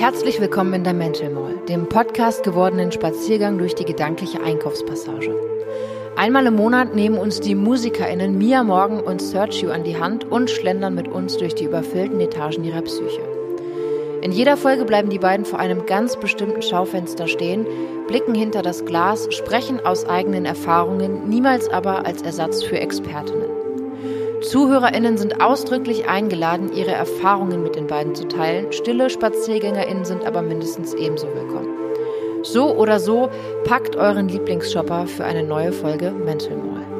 Herzlich willkommen in der Mental Mall, dem Podcast gewordenen Spaziergang durch die gedankliche Einkaufspassage. Einmal im Monat nehmen uns die MusikerInnen Mia Morgan und Sergio an die Hand und schlendern mit uns durch die überfüllten Etagen ihrer Psyche. In jeder Folge bleiben die beiden vor einem ganz bestimmten Schaufenster stehen, blicken hinter das Glas, sprechen aus eigenen Erfahrungen, niemals aber als Ersatz für Expertinnen. ZuhörerInnen sind ausdrücklich eingeladen, ihre Erfahrungen mit den beiden zu teilen. Stille SpaziergängerInnen sind aber mindestens ebenso willkommen. So oder so, packt euren Lieblingsshopper für eine neue Folge Mental Mall.